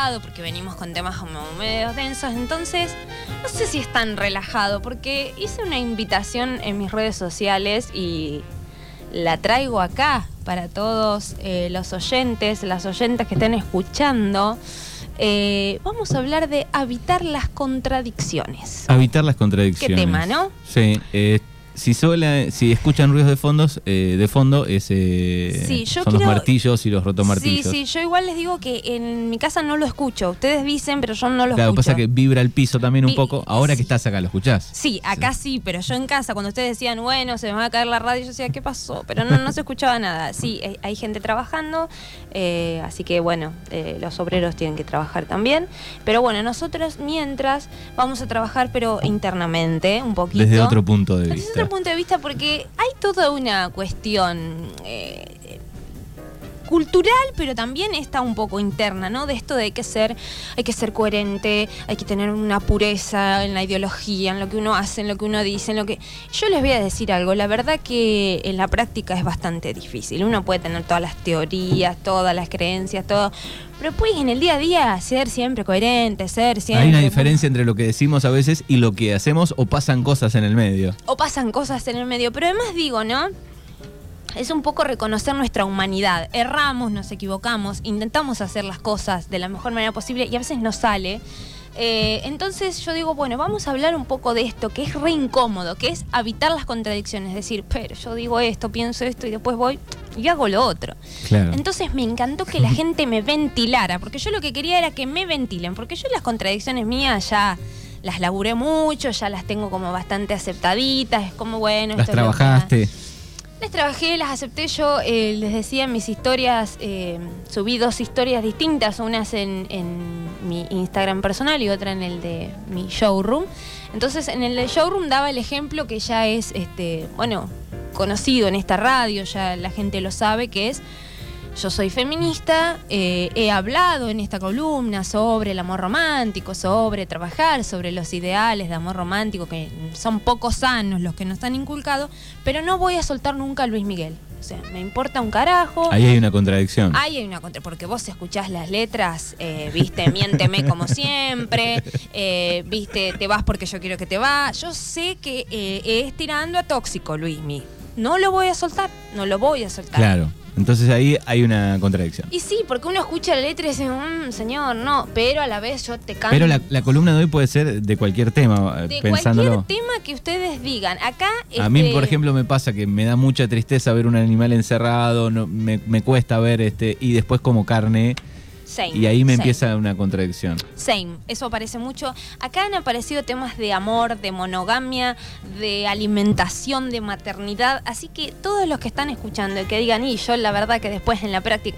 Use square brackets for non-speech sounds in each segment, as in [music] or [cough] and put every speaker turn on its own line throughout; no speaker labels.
relajado, porque venimos con temas como medios densos, entonces no sé si es tan relajado, porque hice una invitación en mis redes sociales y la traigo acá para todos eh, los oyentes, las oyentes que estén escuchando. Eh, vamos a hablar de habitar las contradicciones.
Habitar las contradicciones.
¿Qué tema, no?
Sí, eh, si sola, si escuchan ruidos de fondos, eh, de fondo, es, eh,
Sí, yo
son los martillos y los rotomartillos.
Sí, sí, yo igual les digo que en mi casa no lo escucho. Ustedes dicen, pero yo no lo
Claro,
escucho.
pasa que vibra el piso también un poco. Ahora que estás acá, ¿lo escuchás?
Sí, acá sí. pero yo en casa, cuando ustedes decían, bueno, se me va a caer la radio, yo decía, ¿qué pasó? Pero no, no se escuchaba nada. Sí, hay, gente trabajando, eh, así que bueno, eh, los obreros tienen que trabajar también. Pero bueno, nosotros mientras vamos a trabajar, pero internamente, un poquito.
Desde otro punto de vista.
Otro punto de vista, porque hay toda una cuestión eh, cultural, pero también está un poco interna, ¿no? De esto de hay que ser, hay que ser coherente, hay que tener una pureza en la ideología, en lo que uno hace, en lo que uno dice, en lo que. Yo les voy a decir algo, la verdad que en la práctica es bastante difícil. Uno puede tener todas las teorías, todas las creencias, todo. Pero pues en el día a día ser siempre coherente, ser siempre.
Hay una diferencia entre lo que decimos a veces y lo que hacemos o pasan cosas en el medio.
o pasan cosas en el medio. Pero además digo, ¿no? Es un poco reconocer nuestra humanidad. Erramos, nos equivocamos, intentamos hacer las cosas de la mejor manera posible y a veces no sale. Eh, entonces yo digo, bueno, vamos a hablar un poco de esto, que es re incómodo, que es habitar las contradicciones. Es decir, pero yo digo esto, pienso esto y después voy y hago lo otro.
Claro.
Entonces me encantó que la [laughs] gente me ventilara, porque yo lo que quería era que me ventilen, porque yo las contradicciones mías ya las laburé mucho, ya las tengo como bastante aceptaditas, es como bueno.
Las
esto es las trabajé, las acepté yo, eh, les decía en mis historias, eh, subí dos historias distintas, unas en, en mi Instagram personal y otra en el de mi showroom. Entonces en el de showroom daba el ejemplo que ya es, este, bueno, conocido en esta radio, ya la gente lo sabe, que es yo soy feminista, eh, he hablado en esta columna sobre el amor romántico, sobre trabajar, sobre los ideales de amor romántico, que son poco sanos los que nos han inculcado, pero no voy a soltar nunca a Luis Miguel. O sea, me importa un carajo.
Ahí hay una contradicción.
Ahí hay una contra, porque vos escuchás las letras, eh, viste, miénteme como siempre, eh, viste, te vas porque yo quiero que te va. Yo sé que eh, es tirando a tóxico, Luismi. No lo voy a soltar, no lo voy a soltar.
Claro. Entonces ahí hay una contradicción.
Y sí, porque uno escucha la letra y dice, "Mm, señor, no, pero a la vez yo te canto.
Pero la, la columna de hoy puede ser de cualquier tema, eh,
de
pensándolo.
cualquier tema que ustedes digan. Acá.
A mí,
este,
por ejemplo, me pasa que me da mucha tristeza ver un animal encerrado, no, me, me cuesta ver este y después como carne
same,
y ahí me
same.
empieza una contradicción.
Same, eso aparece mucho. Acá han aparecido temas de amor, de monogamia, de alimentación, de maternidad. Así que todos los que están escuchando y que digan, y yo la verdad que después en la práctica,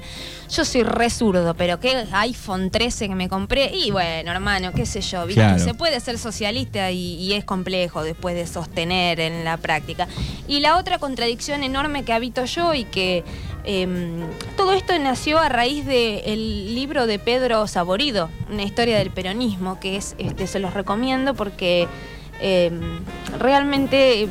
yo soy re zurdo, pero qué iPhone 13 que me compré. Y bueno, hermano, qué sé yo, ¿viste?
Claro.
se puede ser socialista y, y es complejo después de sostener en la práctica. Y la otra contradicción enorme que habito yo y que em, todo esto nació a raíz del libro de Pedro Saborido, una historia del peronismo, que es, este, se los recomiendo porque em, realmente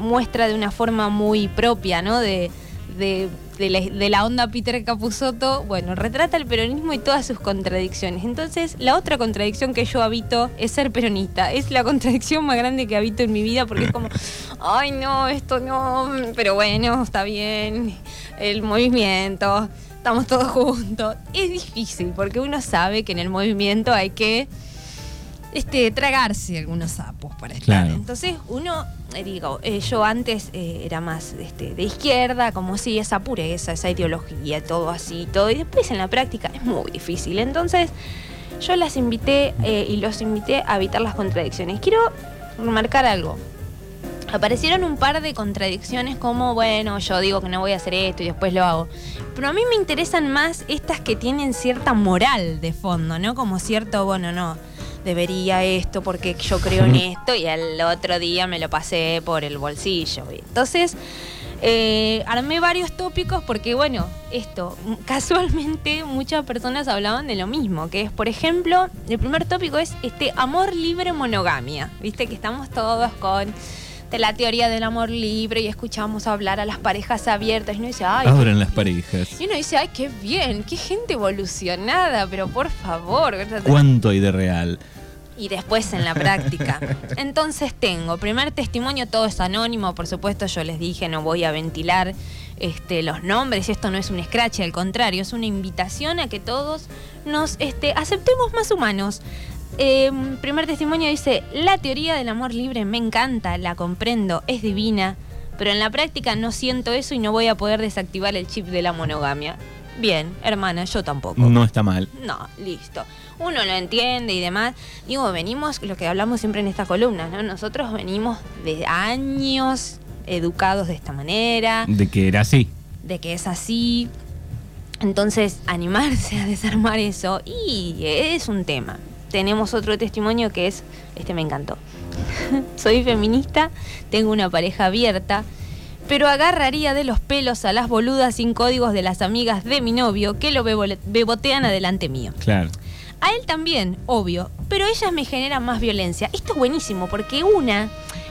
muestra de una forma muy propia, ¿no? De, de- de la, de la onda Peter Capusotto, bueno, retrata el peronismo y todas sus contradicciones. Entonces, la otra contradicción que yo habito es ser peronista. Es la contradicción más grande que habito en mi vida porque es como, [coughs] ay no, esto no, pero bueno, está bien, el movimiento, estamos todos juntos. Es difícil porque uno sabe que en el movimiento hay que este, tragarse algunos sapos para estar.
Claro.
Entonces uno, eh, digo, eh, yo antes eh, era más este, de izquierda, como si esa pureza, esa ideología, todo así, todo. Y después en la práctica es muy difícil. Entonces yo las invité eh, y los invité a evitar las contradicciones. Quiero remarcar algo. Aparecieron un par de contradicciones como, bueno, yo digo que no voy a hacer esto y después lo hago. Pero a mí me interesan más estas que tienen cierta moral de fondo, ¿no? Como cierto, bueno, no, debería esto porque yo creo en esto y al otro día me lo pasé por el bolsillo. Entonces, eh, armé varios tópicos porque, bueno, esto, casualmente muchas personas hablaban de lo mismo, que es, por ejemplo, el primer tópico es este amor libre monogamia, viste que estamos todos con de la teoría del amor libre y escuchamos hablar a las parejas abiertas y uno dice, ay,
Abran las parejas.
y uno dice, ay, qué bien, qué gente evolucionada, pero por favor.
¿Cuánto hay de real?
y después en la práctica. [laughs] Entonces tengo, primer testimonio, todo es anónimo, por supuesto, yo les dije, no voy a ventilar este, los nombres, esto no es un scratch, al contrario, es una invitación a que todos nos este, aceptemos más humanos. Eh, primer testimonio dice, la teoría del amor libre me encanta, la comprendo, es divina, pero en la práctica no siento eso y no voy a poder desactivar el chip de la monogamia. Bien, hermana, yo tampoco.
No está mal.
No, listo. Uno lo entiende y demás. Digo, venimos, lo que hablamos siempre en esta columna, ¿no? Nosotros venimos de años educados de esta manera,
De que era así.
de que es así. Entonces, animarse a desarmar eso y es un tema. Tenemos otro testimonio que es, este me encantó. [laughs] Soy feminista, tengo una pareja abierta, pero agarraría de los pelos a las boludas sin códigos de las amigas de mi novio que lo bebo- bebotean adelante mío.
Claro.
A él también, obvio, pero ellas me generan más violencia. Esto es buenísimo porque una,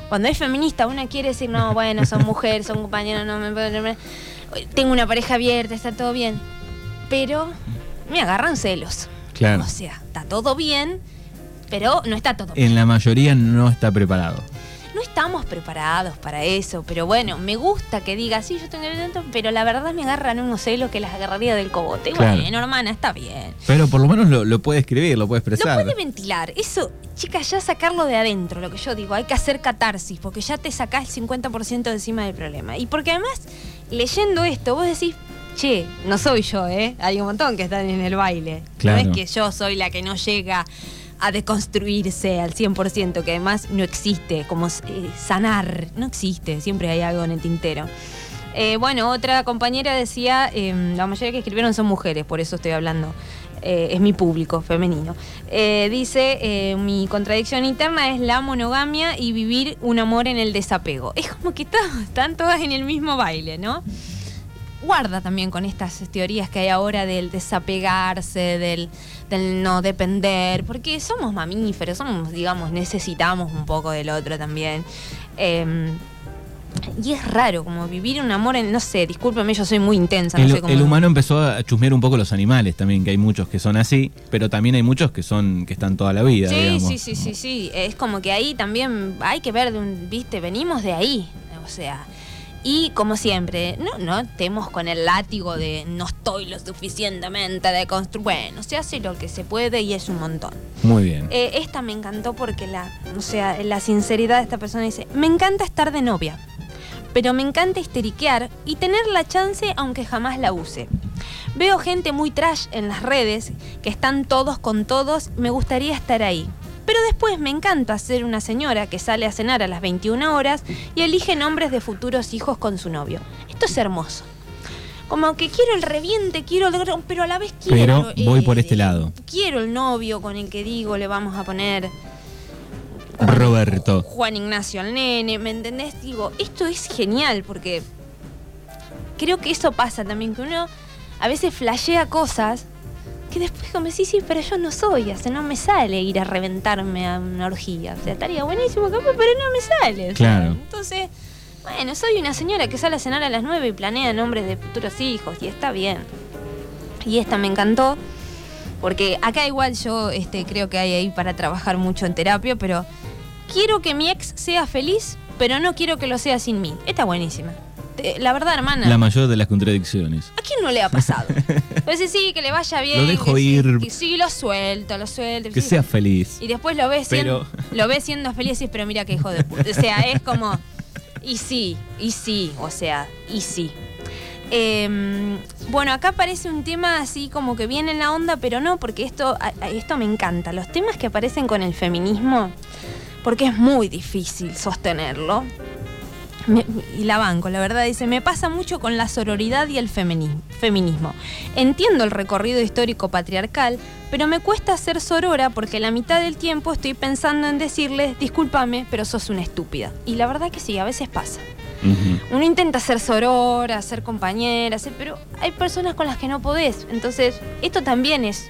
cuando es feminista, una quiere decir, no, bueno, son mujeres, son compañeros, no me no me- Tengo una pareja abierta, está todo bien. Pero me agarran celos.
Claro.
O sea, está todo bien, pero no está todo
En la mayoría no está preparado.
no estamos preparados para eso, pero bueno, me gusta que diga, sí, yo tengo el talento, pero la verdad me agarran unos celos que las agarraría del.
Claro.
Bueno, hermana, está bien.
Pero por lo menos lo, lo puede escribir, lo puede
Lo
expresar.
puede ventilar. Eso, chicas, ya sacarlo de adentro, lo que yo digo. Hay que hacer catarsis, porque ya te sacás el 50% de encima del problema. Y porque además, leyendo esto, vos decís, che, no soy yo, ¿eh? Hay un montón que están en el baile.
Claro.
No es que yo soy la que no llega a deconstruirse al 100%, que además no existe, como eh, sanar, no existe, siempre hay algo en el tintero. Eh, bueno, otra compañera decía, eh, la mayoría que escribieron son mujeres, por eso estoy hablando. Eh, es mi público femenino. Eh, dice, eh, mi contradicción interna es la monogamia y vivir un amor en el desapego. Es como que están todas en el mismo baile, ¿no? Guarda también con estas teorías que hay ahora del desapegarse, del, del no depender, porque somos mamíferos, somos, digamos, necesitamos un poco del otro también. Eh, y es raro, como vivir un amor en, no sé, discúlpeme, yo soy muy intensa, no
El,
sé cómo.
el humano empezó a chusmear un poco los animales también, que hay muchos que son así, pero también hay muchos que son que están toda la vida,
Sí,
digamos.
sí, sí, sí, sí. Es como que ahí también hay que ver, de un, viste, venimos de ahí. O sea, y como siempre, no, no estemos con el látigo de no estoy lo suficientemente de construir. Bueno, se hace lo que se puede y es un montón.
Muy bien.
Eh, esta me encantó porque la, o sea, la sinceridad de esta persona dice, me encanta estar de novia, pero me encanta histeriquear y tener la chance aunque jamás la use. Veo gente muy trash en las redes, que están todos con todos, me gustaría estar ahí. Pero después me encanta ser una señora que sale a cenar a las 21 horas y elige nombres de futuros hijos con su novio. Esto es hermoso. Como que quiero el reviente, quiero el pero a la vez quiero.
Pero voy por este lado.
Quiero el novio con el que digo le vamos a poner
Roberto.
Juan Ignacio al nene, ¿me entendés? Digo, esto es genial porque creo que eso pasa también, que uno a veces flashea cosas que después como sí, sí, pero yo no soy, o sea, no me sale ir a reventarme a una orgía. O sea, estaría buenísimo, capaz, pero no me sale. o sea,
Claro.
Entonces, bueno, soy una señora que sale a cenar a las 9 y planea nombres de futuros hijos, y está bien. Y esta me encantó, porque acá igual yo este, creo que hay ahí para trabajar mucho en terapia, pero quiero que mi ex sea feliz, pero no quiero que lo sea sin mí. Está buenísima. Te- La verdad, hermana.
La mayor de las contradicciones.
¿A quién no le ha pasado? [laughs] Pues sí, sí, que le vaya bien.
Lo dejo
que sí,
ir.
que sí, lo suelto, lo suelto.
Que
sí.
sea feliz.
Y después lo ves siendo, lo ves siendo feliz y dices, pero mira qué hijo de puta. O sea, es como. Y sí, y sí, o sea, y sí. Eh, bueno, acá aparece un tema así como que viene en la onda, pero no, porque esto, a- a- esto me encanta. Los temas que aparecen con el feminismo, porque es muy difícil sostenerlo. Me- y la banco, la verdad, dice, me pasa mucho con la sororidad y el femini- feminismo. Entiendo el recorrido histórico patriarcal, pero me cuesta ser sorora porque la mitad del tiempo estoy pensando en decirles, discúlpame, pero sos una estúpida. Y la verdad que sí, a veces pasa. Uno intenta ser sorora, ser compañera, ser- pero hay personas con las que no podés. Entonces, esto también es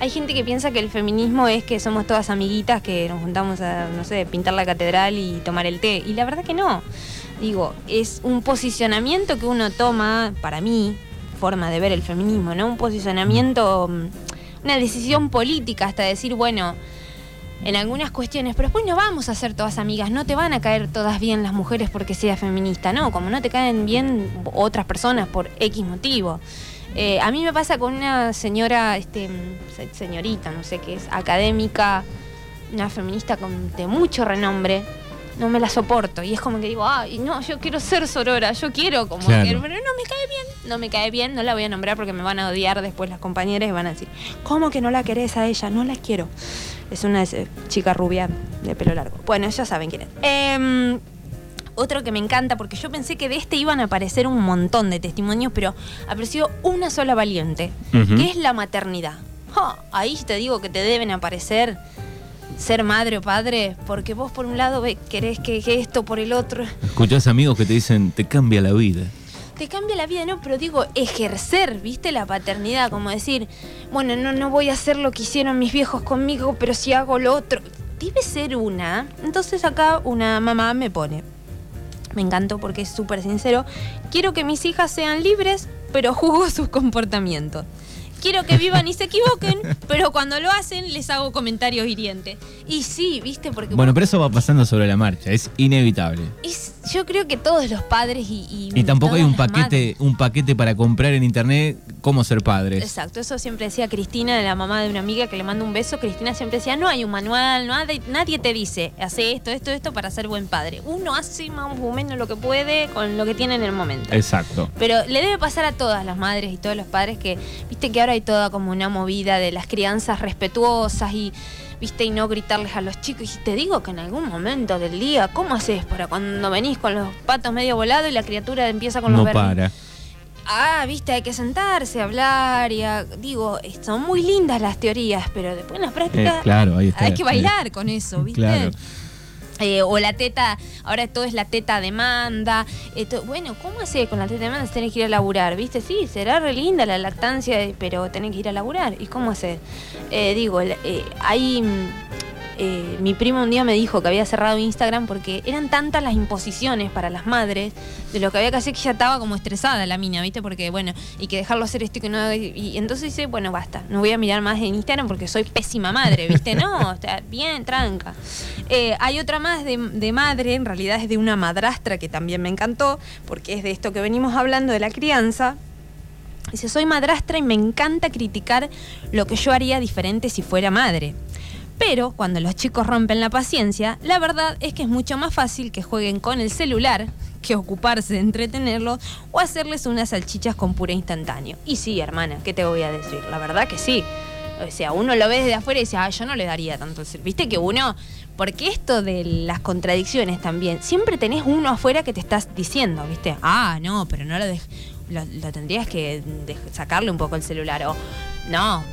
hay gente que piensa que el feminismo es que somos todas amiguitas que nos juntamos a, no sé, pintar la catedral y tomar el té. Y la verdad que no. Digo, es un posicionamiento que uno toma, para mí, forma de ver el feminismo, ¿no? Un posicionamiento, mm, una decisión política hasta decir, bueno, en algunas cuestiones, pero después no vamos a ser todas amigas, no te van a caer todas bien las mujeres porque seas feminista, no, como no te caen bien otras personas por X motivo. Eh, a mí me pasa con una señora, este, señorita, no sé qué es, académica, una feminista con, de mucho renombre, no me la soporto. Y es como que digo, ay, no, yo quiero ser sorora, yo quiero como pero no me cae bien, no me cae bien, no la voy a nombrar porque me van a odiar después las compañeras y van a decir, ¿cómo que no la querés a ella? No la quiero. Es una eh, chica rubia de pelo largo. Bueno, ya saben quién es. Eh, otro que me encanta, porque yo pensé que de este iban a aparecer un montón de testimonios, pero apareció una sola valiente, que es la maternidad. ahí te digo que te deben aparecer ser madre o padre, porque vos por un lado querés que, esto, por el otro.
Escuchás amigos que te dicen, te cambia la vida
te cambia la vida, no, pero digo, ejercer, ¿viste? La paternidad, como decir, bueno, no, no voy a hacer lo que hicieron mis viejos conmigo, pero si hago lo otro. Debe ser una. Entonces acá una mamá me pone, me encantó porque es súper sincero. Quiero que mis hijas sean libres, pero juzgo sus comportamientos. Quiero que vivan y se equivoquen, pero cuando lo hacen les hago comentarios hirientes. Y sí, ¿viste? Porque
bueno, pero eso va pasando sobre la marcha, es inevitable
yo creo que todos los padres y...
Y, tampoco hay un paquete, un paquete para comprar en internet cómo ser padres.
Exacto, eso siempre decía Cristina, la mamá de una amiga que le manda un beso. Cristina siempre decía, no hay un manual, no nadie te dice, hace esto, esto, esto para ser buen padre. Uno hace más o menos lo que puede con lo que tiene en el momento.
Exacto.
Pero le debe pasar a todas las madres y todos los padres que, viste que ahora hay toda como una movida de las crianzas respetuosas y viste, y no gritarles a los chicos. Y te digo que en algún momento del día, ¿cómo haces para cuando venís con los patos medio volados y la criatura empieza con los
No para.
Ah, viste, hay que sentarse, hablar y digo, son muy lindas las teorías, pero después en la práctica
eh,
hay que bailar con eso, [laughs] ¿viste? Claro. Eh, o la teta, ahora todo es la teta demanda. bueno, ¿cómo haces con la teta demanda tenés que ir a laburar? ¿Viste? Sí, será re linda la lactancia, pero tenés que ir a laburar. ¿Y cómo haces? Eh, digo, eh, hay eh, mi primo un día me dijo que había cerrado Instagram porque eran tantas las imposiciones para las madres de lo que había que hacer que ya estaba como estresada la mina, ¿viste? Porque, bueno, y que dejarlo hacer esto y que no. Y, entonces dice, bueno, basta, no voy a mirar más en Instagram porque soy pésima madre, ¿viste? No, bien, tranca. Eh, hay otra más de, de madre, en realidad es de una madrastra que también me encantó, porque es de esto que venimos hablando de la crianza. Dice, soy madrastra y me encanta criticar lo que yo haría diferente si fuera madre. Pero cuando los chicos rompen la paciencia, la verdad es que es mucho más fácil que jueguen con el celular que ocuparse de entretenerlos o hacerles unas salchichas con pura instantáneo. Y sí, hermana, ¿qué te voy a decir? La verdad que sí. O sea, uno lo ve desde afuera y dice, ah, yo no le daría tanto. Viste que uno, porque esto de las contradicciones también, siempre tenés uno afuera que te estás diciendo, ¿viste? Ah, no, pero no lo, lo, tendrías que sacarle un poco el celular. O, no,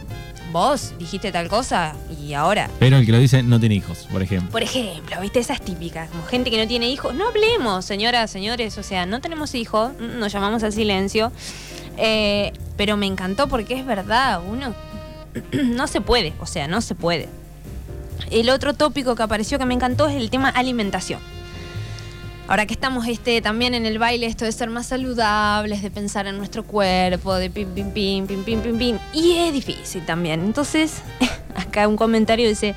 vos dijiste tal cosa y ahora.
Pero el que lo dice no tiene hijos, por ejemplo.
Por ejemplo, viste, esa es típica. Como gente que no tiene hijos. No hablemos, señoras, señores. O sea, no tenemos hijos, nos llamamos al silencio. Eh, pero me encantó porque es verdad, uno [clears throat] no se puede, o sea, no se puede. El otro tópico que apareció que me encantó es el tema alimentación. Ahora que estamos este, también en el baile, esto de ser más saludables, de pensar en nuestro cuerpo, de pim, pim, pim, pim, pim, pim, pim. Y es difícil también. Entonces, [laughs] acá un comentario dice,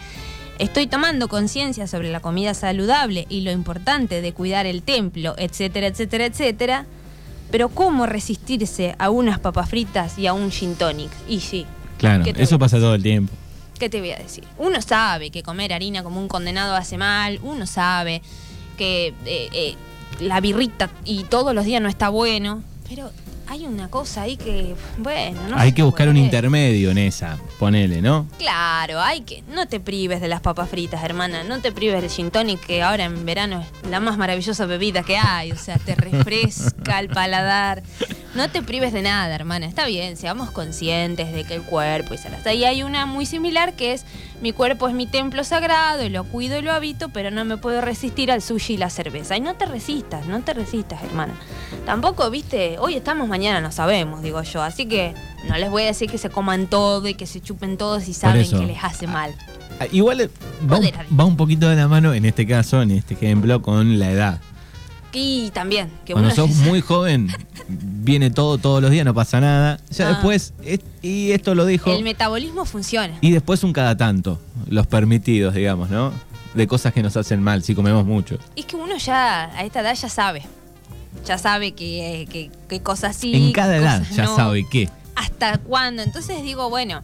estoy tomando conciencia sobre la comida saludable y lo importante de cuidar el templo, etcétera, etcétera, etcétera. Pero ¿cómo resistirse a unas papas fritas y a un gin tonic? Y sí.
Claro, eso pasa todo el tiempo.
¿Qué te voy a decir? Uno sabe que comer harina como un condenado hace mal, uno sabe que eh, eh, la birrita y todos los días no está bueno, pero hay una cosa ahí que, bueno, no
Hay que buscar un intermedio en esa, ponele, ¿no?
Claro, hay que. No te prives de las papas fritas, hermana. No te prives del gin tonic, que ahora en verano es la más maravillosa bebida que hay. O sea, te refresca el paladar. No te prives de nada, hermana. Está bien, seamos conscientes de que el cuerpo y hasta ahí hay una muy similar que es mi cuerpo es mi templo sagrado y lo cuido y lo habito, pero no me puedo resistir al sushi y la cerveza. Y no te resistas, no te resistas, hermana. Tampoco, viste, hoy estamos, mañana no sabemos, digo yo. Así que no les voy a decir que se coman todo y que se chupen todo si saben que les hace mal.
Ah, igual eh, va un, va un poquito de la mano en este caso, en este ejemplo, con la edad.
Y también.
Que Cuando sos muy joven, viene todo todos los días, no pasa nada. Ya ah. después, y esto lo dijo.
El metabolismo funciona.
Y después un cada tanto, los permitidos, digamos, ¿no? De cosas que nos hacen mal si comemos mucho.
Es que uno ya, a esta edad ya sabe. Ya sabe que, cosas sí.
En cada edad ya sabe qué.
¿Hasta cuándo? Entonces digo, bueno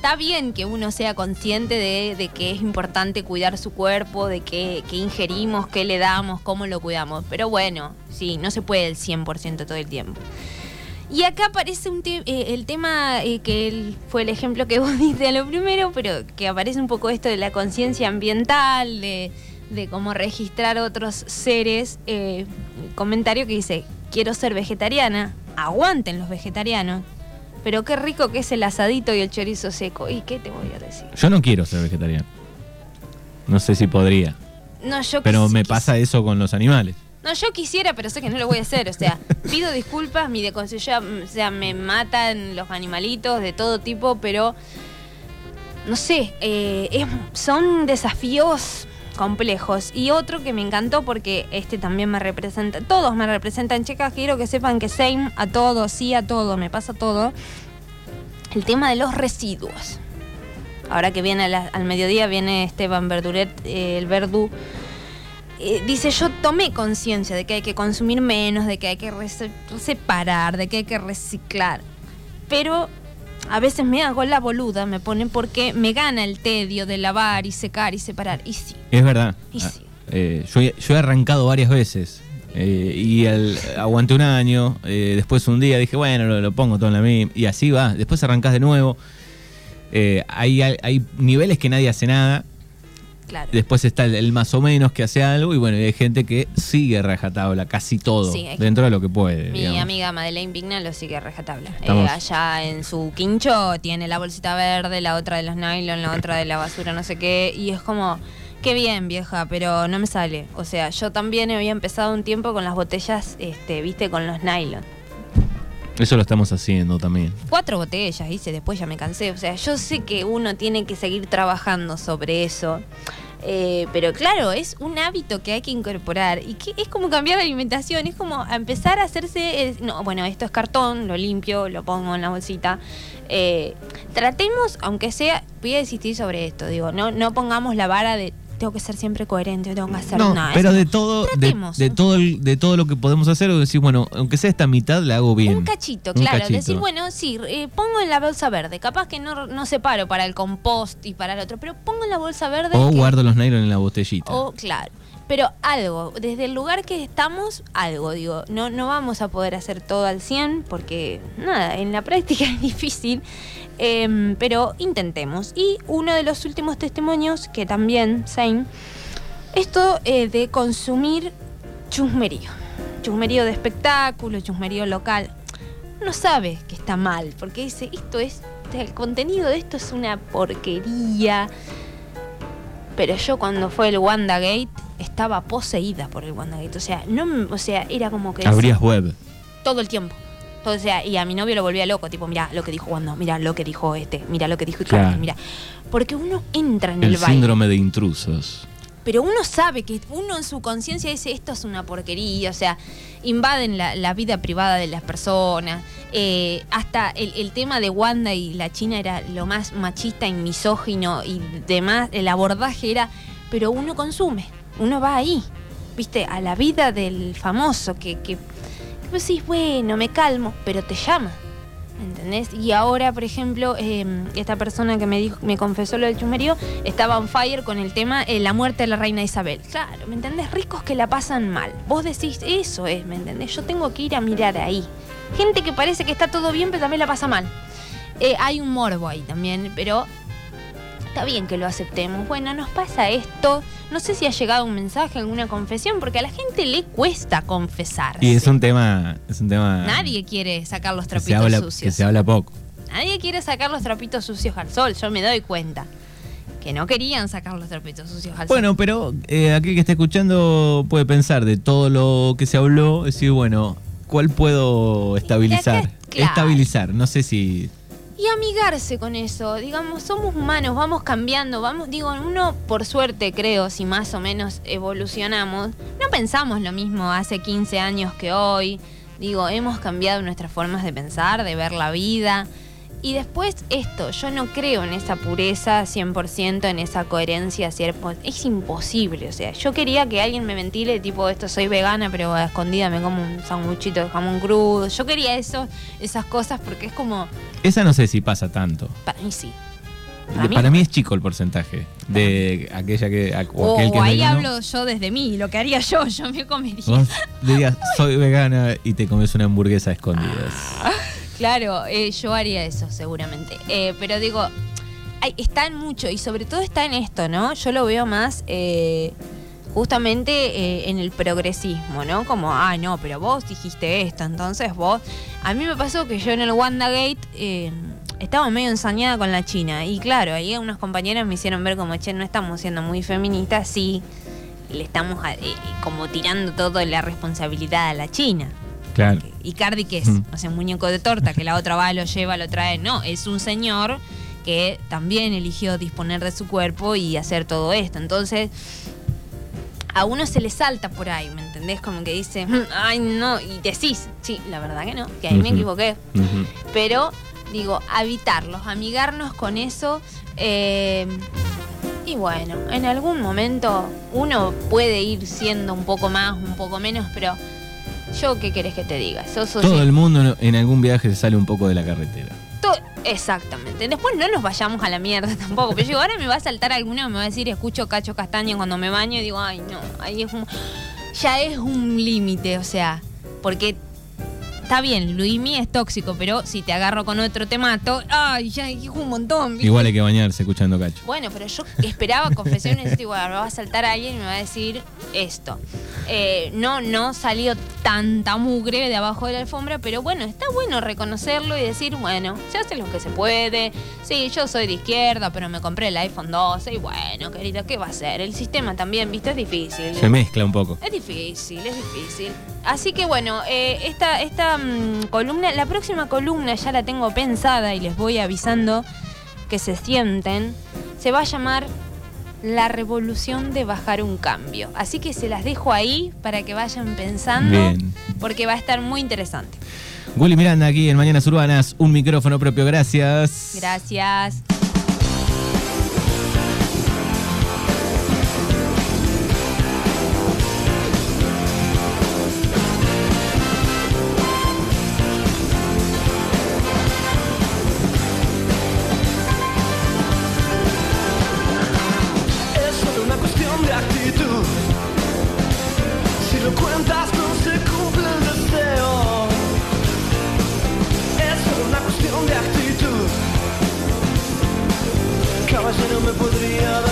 está bien que uno sea consciente de, que es importante cuidar su cuerpo, de qué, ingerimos, qué le damos, cómo lo cuidamos. Pero bueno, sí, no se puede el 100% todo el tiempo. Y acá aparece un eh, el tema eh, que fue el ejemplo que [laughs] vos diste a lo primero, pero que aparece un poco esto de la conciencia ambiental, de, cómo registrar otros seres. Eh, comentario que dice, quiero ser vegetariana, aguanten los vegetarianos. Pero qué rico que es el asadito y el chorizo seco. ¿Y qué te voy a decir?
Yo no quiero ser vegetariano. No sé si podría.
No, yo
Pero me pasa eso con los animales.
No, yo quisiera, pero sé que no lo voy a hacer. O sea, [laughs] pido disculpas, mi deconsejo, o sea, me matan los animalitos de todo tipo, pero no sé, eh, son desafíos complejos. Y otro que me encantó porque este también me representa, todos me representan, chicas, quiero que sepan que same a todo, sí a todo, me pasa todo. El tema de los residuos. Ahora que viene al mediodía, viene Esteban Verduret, eh, el Verdú. Eh, dice, yo tomé conciencia de que hay que consumir menos, de que hay que separar, de que hay que reciclar. Pero a veces me hago la boluda, me ponen porque me gana el tedio de lavar y secar y separar. Y sí.
Es verdad.
Y sí.
Eh, yo, he arrancado varias veces. Eh, y el, aguanté un año, eh, después un día dije, bueno, lo, pongo todo en la misma. Y así va. Después arrancás de nuevo. hay, hay niveles que nadie hace nada. Después está el, más o menos que hace algo y bueno, hay gente que sigue rajatabla, casi todo, dentro de lo que puede.
Mi amiga Madeleine Vigna lo sigue rajatabla. Eh, allá en su quincho tiene la bolsita verde, la otra de los nylon, la otra de la basura, no sé qué, y es como... Qué bien, vieja, pero no me sale. O sea, yo también había empezado un tiempo con las botellas, este, viste, con los nylon.
Eso lo estamos haciendo también.
Cuatro botellas hice, después ya me cansé. O sea, yo sé que uno tiene que seguir trabajando sobre eso. Eh, pero claro, es un hábito que hay que incorporar y que es como cambiar la alimentación, es como empezar a hacerse, no, bueno, esto es cartón, lo limpio, lo pongo en la bolsita. Eh, tratemos, aunque sea, voy a insistir sobre esto, digo, no, no pongamos la vara de tengo que ser siempre coherente, tengo que hacer no, nada.
Pero de todo, de, todo de todo lo que podemos hacer, decir, bueno, aunque sea esta mitad, la hago bien.
Un cachito, claro. Decir, bueno, sí, eh, pongo en la bolsa verde. Capaz que no, no separo para el compost y para el otro, pero pongo en la bolsa verde.
O guardo los nylon en la botellita.
O, claro pero algo, desde el lugar que estamos, algo, digo, no, no vamos a poder hacer todo al 100 porque nada, en la práctica [laughs] es difícil, em, pero intentemos. Y uno de los últimos testimonios, que también, Zane, esto eh, de consumir chusmerío, chusmerío de espectáculo, chusmerío local, uno sabe que está mal, porque dice, esto es, el contenido de esto es una porquería. Pero yo cuando fue el WandaGate, estaba poseída por el WandaGate. O sea, no, o sea, era como que.
Abrías web.
Todo el tiempo. o sea, y a mi novio lo volvía loco, tipo, mira lo que dijo Wanda, mira lo que dijo este, mira lo que dijo Carmen, mira. Porque uno entra en el,
el síndrome de intrusos.
Pero uno sabe que uno en su conciencia dice esto es una porquería, o sea, invaden la, vida privada de las personas. Eh, hasta el, el, tema de Wanda y la China era lo más machista y misógino y demás, el abordaje era, pero uno consume uno va ahí, viste, a la vida del famoso, que, que, pues decís, bueno, me calmo, pero te llama. ¿Entendés? Y ahora, por ejemplo, em, esta persona que me dijo, me confesó lo del chumerío, estaba on fire con el tema eh, la muerte de la reina Isabel. Claro, ¿me entendés? Ricos que la pasan mal. Vos decís, eso es, ¿me entendés? Yo tengo que ir a mirar ahí. Gente que parece que está todo bien, pero también la pasa mal. Eh, hay un morbo ahí también, pero está bien que lo aceptemos. Bueno, nos pasa esto. No sé si ha llegado un mensaje, alguna confesión, porque a la gente le cuesta confesar.
Y es un tema, es un tema.
Nadie quiere sacar los trapitos
habla,
sucios.
que se habla poco.
Nadie quiere sacar los trapitos sucios al sol. Yo me doy cuenta que no querían sacar los trapitos sucios al sol.
Bueno, pero eh, aquel que está escuchando puede pensar de todo lo que se habló, decir, bueno, ¿cuál puedo estabilizar?
claro.
Estabilizar, no sé si.
Y amigarse con eso, digamos, somos humanos, vamos cambiando, vamos, digo, uno por suerte creo, si más o menos evolucionamos, no pensamos lo mismo hace 15 años que hoy, digo, hemos cambiado nuestras formas de pensar, de ver la vida. Y después esto, yo no creo en esa pureza 100%, en esa coherencia, cierto, es imposible, o sea, yo quería que alguien me ventile tipo esto, soy vegana, pero a escondida me como un sanguchito de jamón crudo, yo quería eso, esas cosas porque es como,
Esa no sé si pasa tanto.
para mí sí.
Para mí, es chico el porcentaje de aquella que. a- o
O
aquel que es
ahí
vegano.
hablo yo desde mí, lo que haría yo, yo me comería.
Vos dirías, soy vegana y te comes una hamburguesa a escondidas. [laughs]
Claro, eh, yo haría eso seguramente. Eh, pero digo, hay- está en mucho y sobre todo está en esto, ¿no? Yo lo veo más eh, justamente eh, en el progresismo, ¿no? Como, ah, no, pero vos dijiste esto, entonces vos... A mí me pasó que yo en el WandaGate eh, estaba medio ensañada con la China y claro, ahí unas compañeras me hicieron ver como, che, no estamos siendo muy feministas, sí, le estamos eh, como tirando toda la responsabilidad a la China.
Claro.
¿Y Cardi qué es?
Mm.
O sea, un muñeco de torta que la otra va, lo lleva, lo trae. No, es un señor que también eligió disponer de su cuerpo y hacer todo esto. Entonces, a uno se le salta por ahí, ¿me entendés? Como que dice, "Mm, ay, no, y decís, sí, la verdad que no, que ahí me equivoqué. Pero, digo, habitarlos, amigarnos con eso. eh, y bueno, en algún momento uno puede ir siendo un poco más, un poco menos, pero yo qué querés que te diga. Sos
Todo
soci-
el mundo en algún viaje se sale un poco de la carretera.
to- Exactamente. Después no nos vayamos a la mierda [laughs] tampoco. Pero yo digo, ahora me va a saltar alguno y me va a decir, escucho Cacho Castaño cuando me baño y digo, ay, no, ahí es un. Ya es un límite, o sea, porque. Está bien, Luimi es tóxico, pero si te agarro con otro te mato. Ay, ya es un montón. ¿viste?
Igual hay que bañarse escuchando cacho.
Bueno, pero yo esperaba confesiones y [laughs] digo, "Bueno, me va a saltar alguien y me va a decir esto. Eh, no, no salió tanta mugre de abajo de la alfombra, pero bueno, está bueno reconocerlo y decir, bueno, se hace lo que se puede. Sí, yo soy de izquierda, pero me compré el iPhone 12 y bueno, querido, ¿qué va a ser? El sistema también, viste, es difícil.
Se mezcla un poco.
Es difícil, es difícil. Así que bueno, eh, esta, esta mm, columna, la próxima columna ya la tengo pensada y les voy avisando que se sienten. Se va a llamar La revolución de bajar un cambio. Así que se las dejo ahí para que vayan pensando.
Bien.
Porque va a estar muy interesante.
Willy Miranda aquí en Mañanas Urbanas, un micrófono propio, gracias.
Gracias.
Caballero